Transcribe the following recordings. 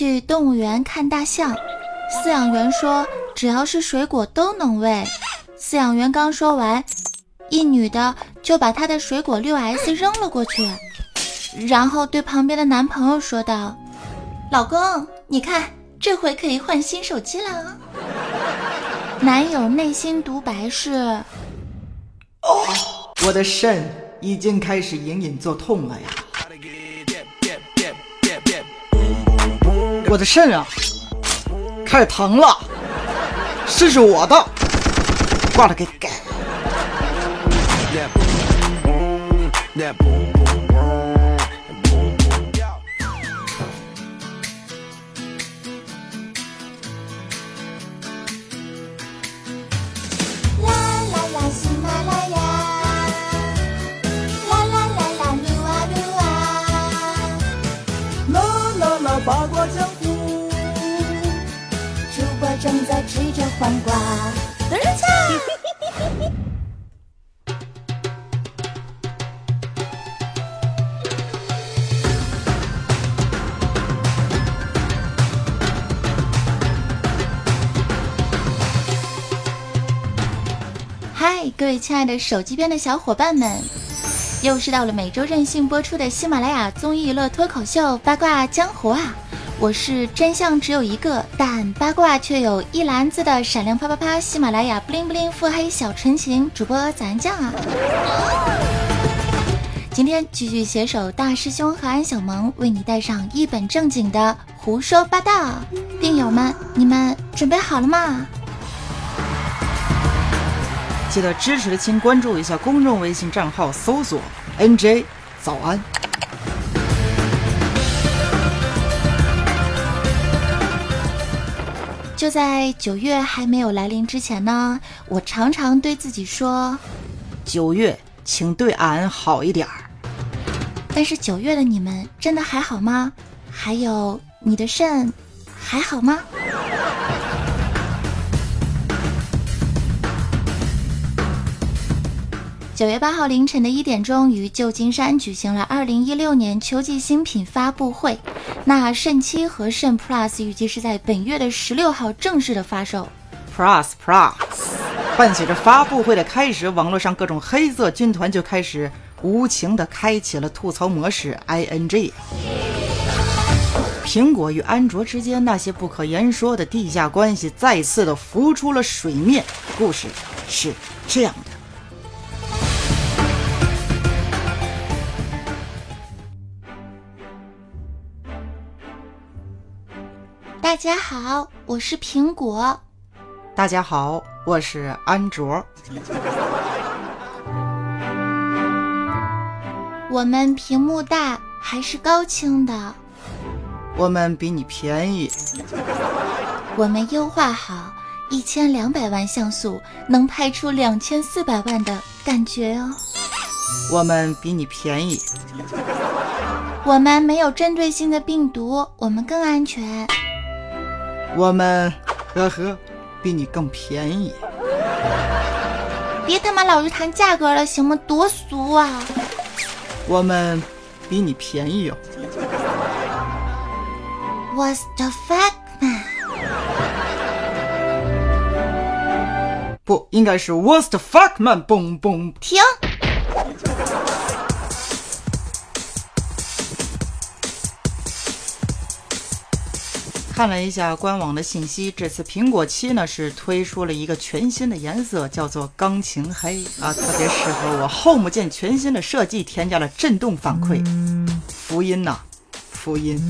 去动物园看大象，饲养员说只要是水果都能喂。饲养员刚说完，一女的就把她的水果六 S 扔了过去，然后对旁边的男朋友说道：“老公，你看这回可以换新手机了。”男友内心独白是：“哦，我的肾已经开始隐隐作痛了呀。”我的肾啊，开始疼了，肾是我的，挂了给改。正在吃着黄瓜，人家。嗨，各位亲爱的手机边的小伙伴们，又是到了每周任性播出的喜马拉雅综艺乐脱口秀八卦江湖啊！我是真相只有一个，但八卦却有一篮子的闪亮啪啪啪！喜马拉雅不灵不灵腹黑小纯情主播咱酱啊！今天继续携手大师兄和安小萌，为你带上一本正经的胡说八道。病友们，你们准备好了吗？记得支持的亲关注一下公众微信账号，搜索 NJ 早安。就在九月还没有来临之前呢，我常常对自己说：“九月，请对俺好一点儿。”但是九月的你们真的还好吗？还有你的肾还好吗？九月八号凌晨的一点钟，于旧金山举行了二零一六年秋季新品发布会。那肾七和肾 Plus 预计是在本月的十六号正式的发售。Plus Plus，伴随着发布会的开始，网络上各种黑色军团就开始无情的开启了吐槽模式 ING。苹果与安卓之间那些不可言说的地下关系再次的浮出了水面。故事是这样的。家好，我是苹果。大家好，我是安卓。我们屏幕大还是高清的？我们比你便宜。我们优化好，一千两百万像素能拍出两千四百万的感觉哦。我们比你便宜。我们没有针对性的病毒，我们更安全。我们呵呵，比你更便宜。别他妈老是谈价格了，行吗？多俗啊！我们比你便宜哦。What's the fuck man？不应该是 What's the fuck man？嘣嘣，停。看了一下官网的信息，这次苹果七呢是推出了一个全新的颜色，叫做钢琴黑啊，特别适合我。Home 键全新的设计，添加了震动反馈，福音呐，福音。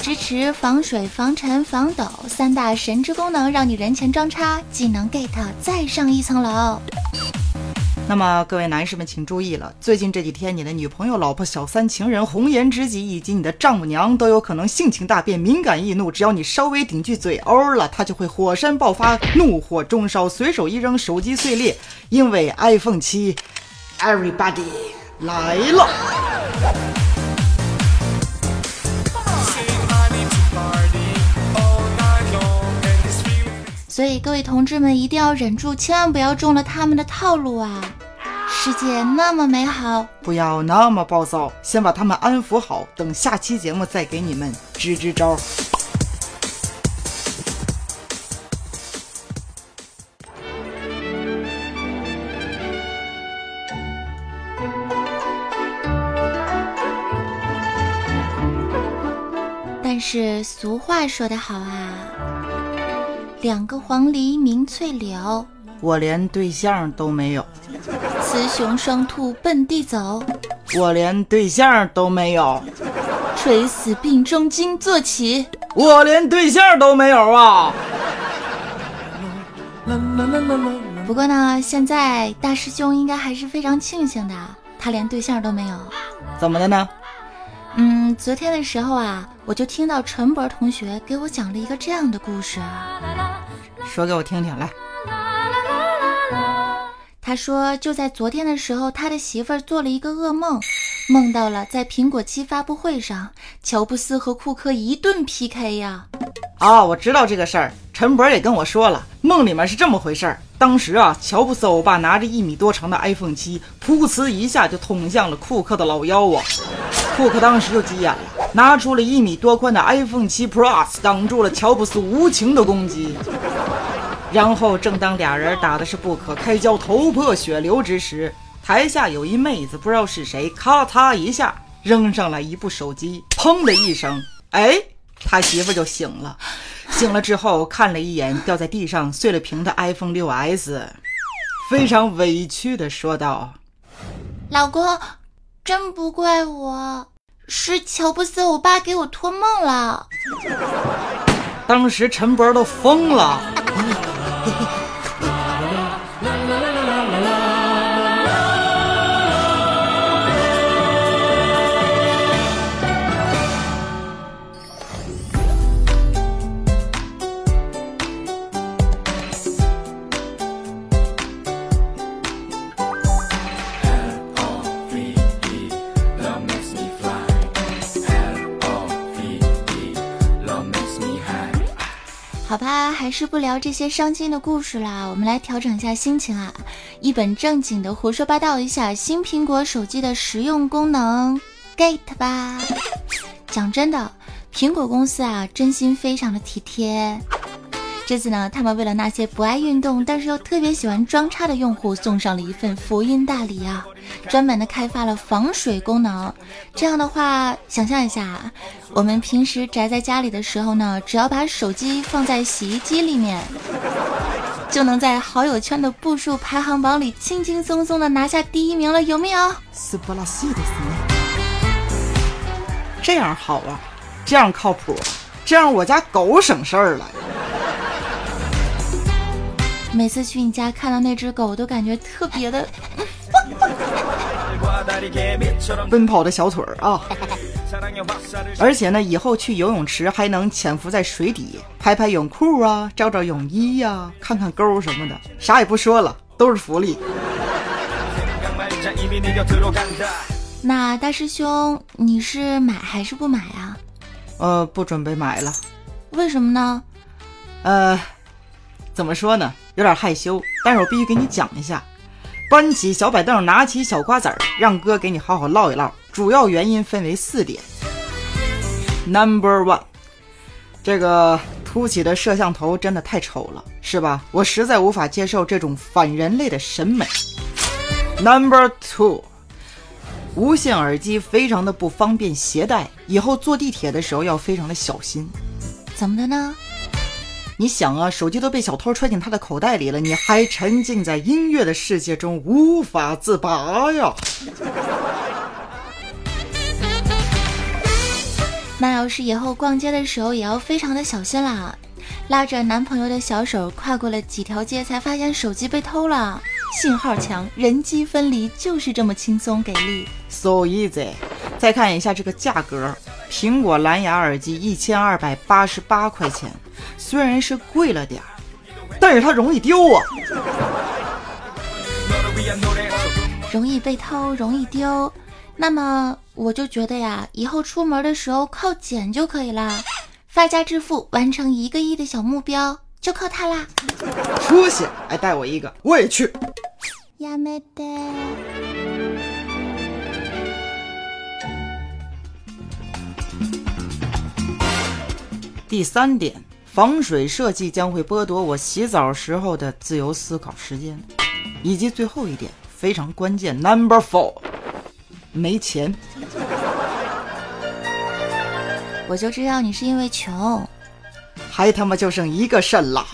支持防水、防尘、防抖三大神之功能，让你人前装叉，技能 get 再上一层楼。那么各位男士们请注意了，最近这几天，你的女朋友、老婆、小三、情人、红颜知己以及你的丈母娘都有可能性情大变、敏感易怒。只要你稍微顶句嘴欧了，她就会火山爆发、怒火中烧、随手一扔、手机碎裂。因为 iPhone 七，Everybody 来了。所以各位同志们一定要忍住，千万不要中了他们的套路啊！世界那么美好，不要那么暴躁，先把他们安抚好，等下期节目再给你们支支招。但是俗话说得好啊，两个黄鹂鸣翠柳，我连对象都没有。雌雄双兔奔地走，我连对象都没有。垂死病中惊坐起，我连对象都没有啊。不过呢，现在大师兄应该还是非常庆幸的，他连对象都没有。怎么的呢？嗯，昨天的时候啊，我就听到陈博同学给我讲了一个这样的故事，说给我听听来。他说，就在昨天的时候，他的媳妇儿做了一个噩梦，梦到了在苹果七发布会上，乔布斯和库克一顿 PK 呀。啊，我知道这个事儿，陈博也跟我说了，梦里面是这么回事儿。当时啊，乔布斯欧巴拿着一米多长的 iPhone 七，噗呲一下就捅向了库克的老腰啊！库克当时就急眼了，拿出了一米多宽的 iPhone 七 Plus 挡住了乔布斯无情的攻击。然后，正当俩人打的是不可开交、头破血流之时，台下有一妹子，不知道是谁，咔嚓一下扔上来一部手机，砰的一声，哎。他媳妇就醒了，醒了之后看了一眼掉在地上碎了屏的 iPhone 6s，非常委屈的说道：“老公，真不怪我，是乔布斯欧巴给我托梦了。”当时陈博都疯了。好吧，还是不聊这些伤心的故事啦。我们来调整一下心情啊，一本正经的胡说八道一下新苹果手机的实用功能，get 吧。讲真的，苹果公司啊，真心非常的体贴。这次呢，他们为了那些不爱运动但是又特别喜欢装叉的用户，送上了一份福音大礼啊！专门的开发了防水功能。这样的话，想象一下，我们平时宅在家里的时候呢，只要把手机放在洗衣机里面，就能在好友圈的步数排行榜里轻轻松松的拿下第一名了，有没有？斯巴拉西的这样好啊，这样靠谱，这样我家狗省事儿了。每次去你家看到那只狗，都感觉特别的 奔跑的小腿儿啊！而且呢，以后去游泳池还能潜伏在水底，拍拍泳裤啊，照照泳衣呀，看看沟什么的，啥也不说了，都是福利。那大师兄，你是买还是不买啊？呃，不准备买了。为什么呢？呃。怎么说呢？有点害羞，但是我必须给你讲一下。搬起小板凳，拿起小瓜子儿，让哥给你好好唠一唠。主要原因分为四点。Number one，这个凸起的摄像头真的太丑了，是吧？我实在无法接受这种反人类的审美。Number two，无线耳机非常的不方便携带，以后坐地铁的时候要非常的小心。怎么的呢？你想啊，手机都被小偷揣进他的口袋里了，你还沉浸在音乐的世界中无法自拔呀？那要是以后逛街的时候也要非常的小心啦。拉着男朋友的小手跨过了几条街，才发现手机被偷了。信号强，人机分离，就是这么轻松给力，so easy。再看一下这个价格，苹果蓝牙耳机一千二百八十八块钱。虽然是贵了点儿，但是它容易丢啊，容易被偷，容易丢。那么我就觉得呀，以后出门的时候靠捡就可以啦。发家致富，完成一个亿的小目标，就靠它啦。出息！哎，带我一个，我也去。亚美得。第三点，防水设计将会剥夺我洗澡时候的自由思考时间，以及最后一点非常关键，Number Four，没钱。我就知道你是因为穷，还他妈就剩一个肾了。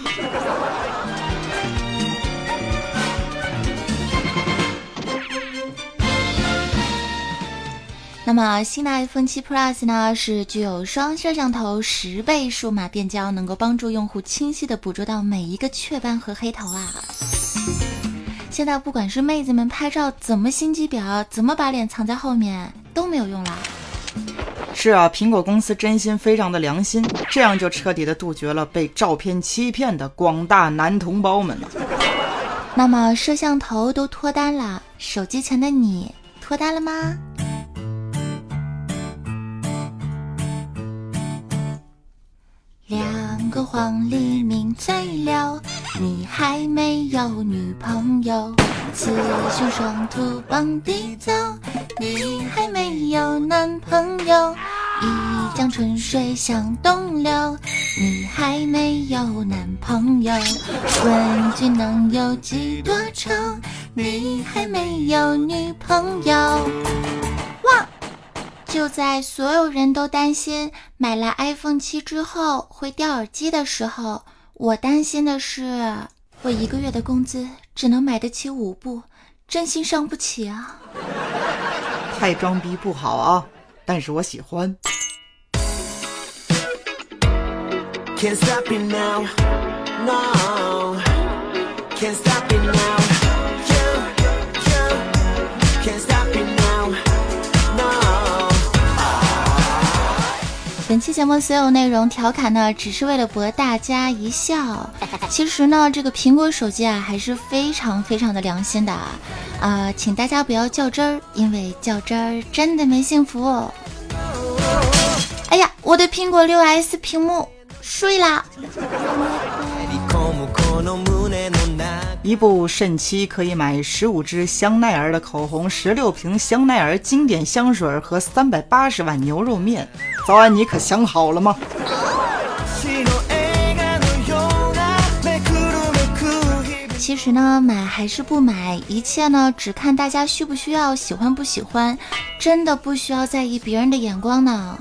那么新的 iPhone 7 Plus 呢，是具有双摄像头、十倍数码变焦，能够帮助用户清晰的捕捉到每一个雀斑和黑头啊。现在不管是妹子们拍照怎么心机婊，怎么把脸藏在后面，都没有用了。是啊，苹果公司真心非常的良心，这样就彻底的杜绝了被照片欺骗的广大男同胞们了。那么摄像头都脱单了，手机前的你脱单了吗？黄鹂鸣翠柳，你还没有女朋友；雌雄双兔傍地走，你还没有男朋友。一江春水向东流，你还没有男朋友。问君能有几多愁，你还没有女朋友。哇！就在所有人都担心买了 iPhone 七之后会掉耳机的时候，我担心的是，我一个月的工资只能买得起五部，真心伤不起啊！太装逼不好啊，但是我喜欢。本期节目所有内容调侃呢，只是为了博大家一笑。其实呢，这个苹果手机啊，还是非常非常的良心的啊，请大家不要较真儿，因为较真儿真的没幸福。哎呀，我的苹果六 S 屏幕碎啦！一部肾期可以买十五支香奈儿的口红，十六瓶香奈儿经典香水和三百八十碗牛肉面。早安，你可想好了吗？其实呢，买还是不买，一切呢只看大家需不需要，喜欢不喜欢，真的不需要在意别人的眼光呢。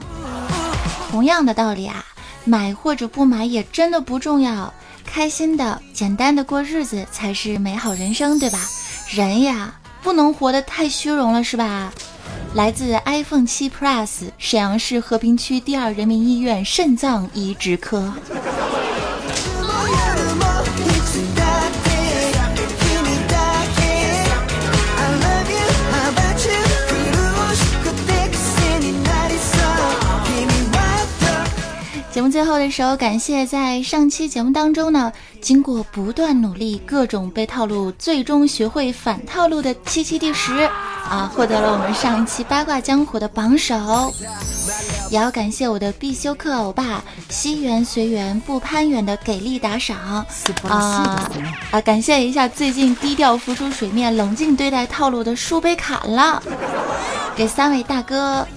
同样的道理啊，买或者不买也真的不重要。开心的、简单的过日子才是美好人生，对吧？人呀，不能活得太虚荣了，是吧？来自 iPhone 7 Plus，沈阳市和平区第二人民医院肾脏移植科。最后的时候，感谢在上期节目当中呢，经过不断努力，各种被套路，最终学会反套路的七七第十啊，获得了我们上一期八卦江湖的榜首。也要感谢我的必修课欧巴，惜缘随缘不攀缘的给力打赏啊啊！感谢一下最近低调浮出水面、冷静对待套路的树被砍了，给三位大哥。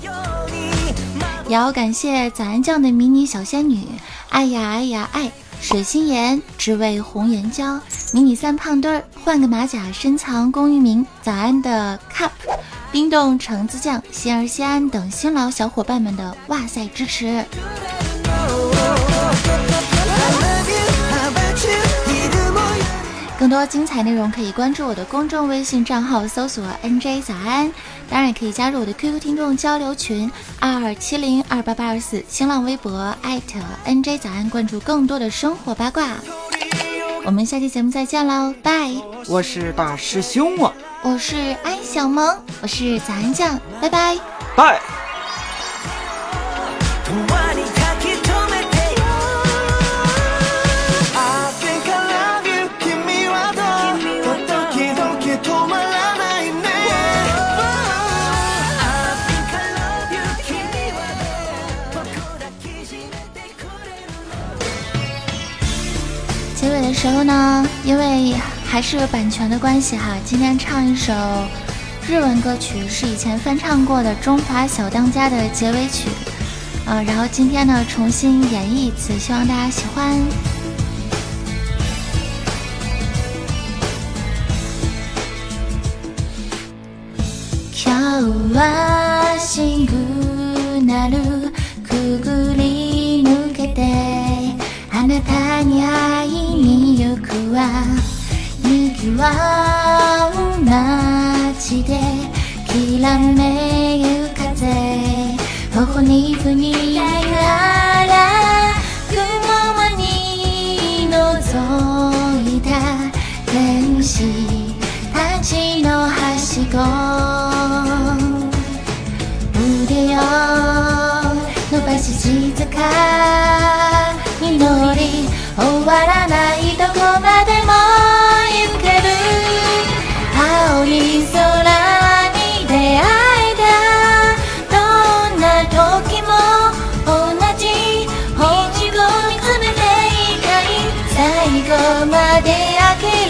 也要感谢早安酱的迷你小仙女，爱呀爱呀爱，水心妍只为红颜娇，迷你三胖墩儿换个马甲深藏功与名，早安的 cup，冰冻橙子酱，心儿西安等新老小伙伴们的哇塞支持。更多精彩内容可以关注我的公众微信账号，搜索 NJ 早安。当然也可以加入我的 QQ 听众交流群二二七零二八八二四，新浪微博艾特 NJ 早安，关注更多的生活八卦。我们下期节目再见喽，拜！我是大师兄啊，我是安小萌，我是早安酱，拜拜，拜。还是版权的关系哈，今天唱一首日文歌曲，是以前翻唱过的《中华小当家》的结尾曲，呃，然后今天呢重新演绎一次，希望大家喜欢。今日はシグナルくぐり抜けてあなたに会いに行くわ 街できらめゆ風頬にふにながら雲に覗いた天使たちのはしご腕を伸ばし静かに乗り終わらないどこまで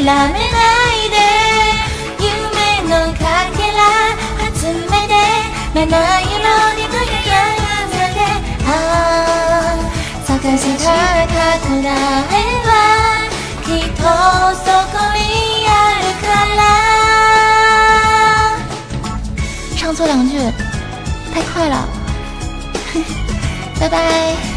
めないで。夢のかけら集めて七色に輝く朝でああ探した宝絵はきっとそこにあるから。唱错两句，太快了，拜拜。